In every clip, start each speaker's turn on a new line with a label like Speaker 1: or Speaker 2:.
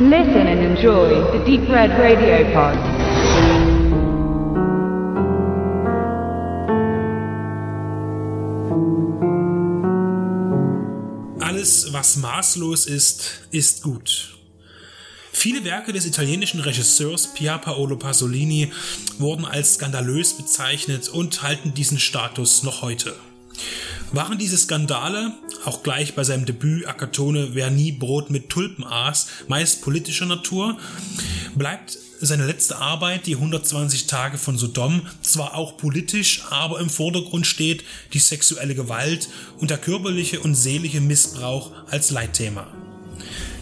Speaker 1: Listen and enjoy the Deep Red Radio Pod.
Speaker 2: Alles, was maßlos ist, ist gut. Viele Werke des italienischen Regisseurs Pier Paolo Pasolini wurden als skandalös bezeichnet und halten diesen Status noch heute. Waren diese Skandale, auch gleich bei seinem Debüt Akatone, wer nie Brot mit Tulpen aß, meist politischer Natur, bleibt seine letzte Arbeit, die 120 Tage von Sodom, zwar auch politisch, aber im Vordergrund steht die sexuelle Gewalt und der körperliche und seelische Missbrauch als Leitthema.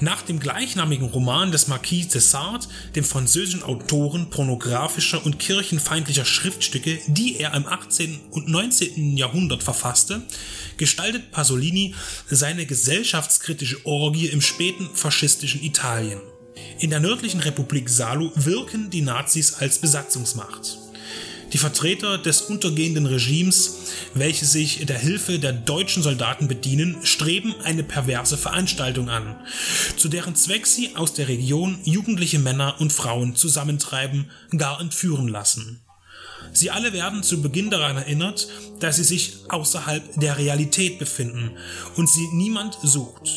Speaker 2: Nach dem gleichnamigen Roman des Marquis de Sade, dem französischen Autoren pornografischer und kirchenfeindlicher Schriftstücke, die er im 18. und 19. Jahrhundert verfasste, gestaltet Pasolini seine gesellschaftskritische Orgie im späten faschistischen Italien. In der nördlichen Republik Salo wirken die Nazis als Besatzungsmacht. Die Vertreter des untergehenden Regimes, welche sich der Hilfe der deutschen Soldaten bedienen, streben eine perverse Veranstaltung an, zu deren Zweck sie aus der Region jugendliche Männer und Frauen zusammentreiben, gar entführen lassen. Sie alle werden zu Beginn daran erinnert, dass sie sich außerhalb der Realität befinden und sie niemand sucht,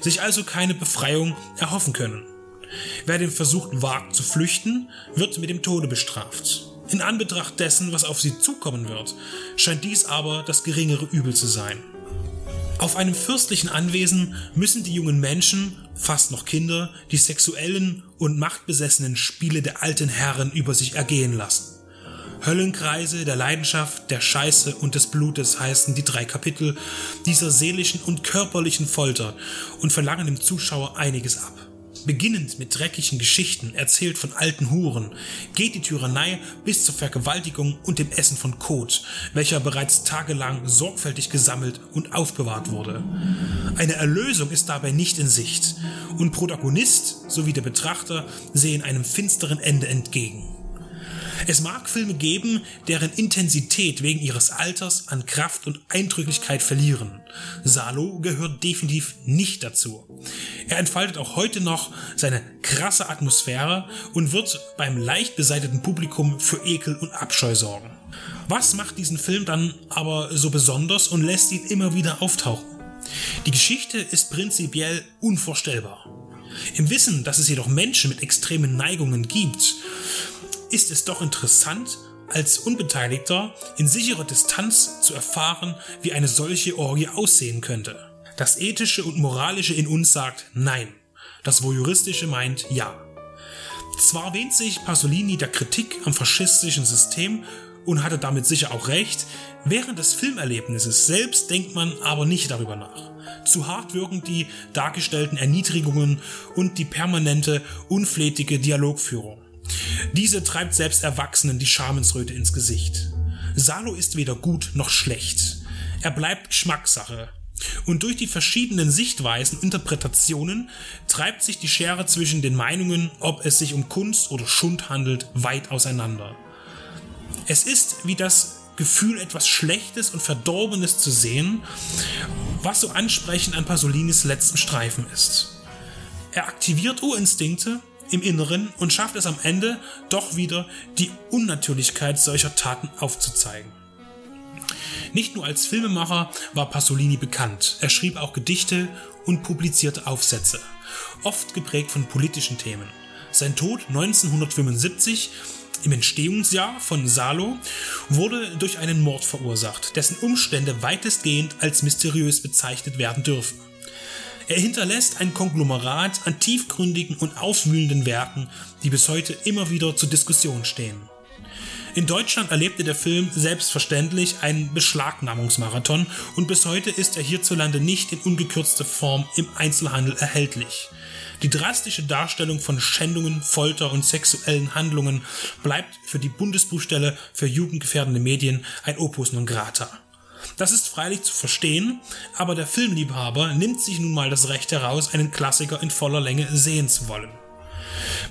Speaker 2: sich also keine Befreiung erhoffen können. Wer den Versuch wagt zu flüchten, wird mit dem Tode bestraft. In Anbetracht dessen, was auf sie zukommen wird, scheint dies aber das geringere Übel zu sein. Auf einem fürstlichen Anwesen müssen die jungen Menschen, fast noch Kinder, die sexuellen und machtbesessenen Spiele der alten Herren über sich ergehen lassen. Höllenkreise der Leidenschaft, der Scheiße und des Blutes heißen die drei Kapitel dieser seelischen und körperlichen Folter und verlangen dem Zuschauer einiges ab. Beginnend mit dreckigen Geschichten, erzählt von alten Huren, geht die Tyrannei bis zur Vergewaltigung und dem Essen von Kot, welcher bereits tagelang sorgfältig gesammelt und aufbewahrt wurde. Eine Erlösung ist dabei nicht in Sicht und Protagonist sowie der Betrachter sehen einem finsteren Ende entgegen. Es mag Filme geben, deren Intensität wegen ihres Alters an Kraft und Eindrücklichkeit verlieren. Salo gehört definitiv nicht dazu. Er entfaltet auch heute noch seine krasse Atmosphäre und wird beim leicht beseiteten Publikum für Ekel und Abscheu sorgen. Was macht diesen Film dann aber so besonders und lässt ihn immer wieder auftauchen? Die Geschichte ist prinzipiell unvorstellbar. Im Wissen, dass es jedoch Menschen mit extremen Neigungen gibt, ist es doch interessant, als Unbeteiligter in sicherer Distanz zu erfahren, wie eine solche Orgie aussehen könnte. Das Ethische und Moralische in uns sagt Nein. Das Voyeuristische meint Ja. Zwar wähnt sich Pasolini der Kritik am faschistischen System und hatte damit sicher auch recht, während des Filmerlebnisses selbst denkt man aber nicht darüber nach. Zu hart wirken die dargestellten Erniedrigungen und die permanente, unflätige Dialogführung. Diese treibt selbst Erwachsenen die Schamensröte ins Gesicht. Salo ist weder gut noch schlecht. Er bleibt Geschmackssache. Und durch die verschiedenen Sichtweisen Interpretationen treibt sich die Schere zwischen den Meinungen, ob es sich um Kunst oder Schund handelt, weit auseinander. Es ist wie das Gefühl, etwas Schlechtes und Verdorbenes zu sehen, was so ansprechend an Pasolinis letztem Streifen ist. Er aktiviert Urinstinkte im Inneren und schafft es am Ende doch wieder, die Unnatürlichkeit solcher Taten aufzuzeigen. Nicht nur als Filmemacher war Pasolini bekannt, er schrieb auch Gedichte und publizierte Aufsätze, oft geprägt von politischen Themen. Sein Tod 1975 im Entstehungsjahr von Salo wurde durch einen Mord verursacht, dessen Umstände weitestgehend als mysteriös bezeichnet werden dürfen. Er hinterlässt ein Konglomerat an tiefgründigen und aufwühlenden Werken, die bis heute immer wieder zur Diskussion stehen. In Deutschland erlebte der Film selbstverständlich einen Beschlagnahmungsmarathon und bis heute ist er hierzulande nicht in ungekürzter Form im Einzelhandel erhältlich. Die drastische Darstellung von Schändungen, Folter und sexuellen Handlungen bleibt für die Bundesbuchstelle für jugendgefährdende Medien ein Opus non grata. Das ist freilich zu verstehen, aber der Filmliebhaber nimmt sich nun mal das Recht heraus, einen Klassiker in voller Länge sehen zu wollen.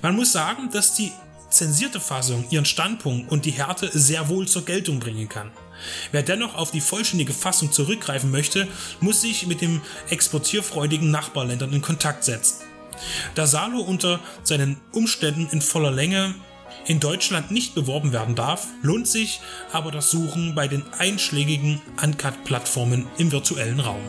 Speaker 2: Man muss sagen, dass die zensierte Fassung ihren Standpunkt und die Härte sehr wohl zur Geltung bringen kann. Wer dennoch auf die vollständige Fassung zurückgreifen möchte, muss sich mit den exportierfreudigen Nachbarländern in Kontakt setzen. Da Salo unter seinen Umständen in voller Länge in Deutschland nicht beworben werden darf, lohnt sich aber das Suchen bei den einschlägigen Uncut-Plattformen im virtuellen Raum.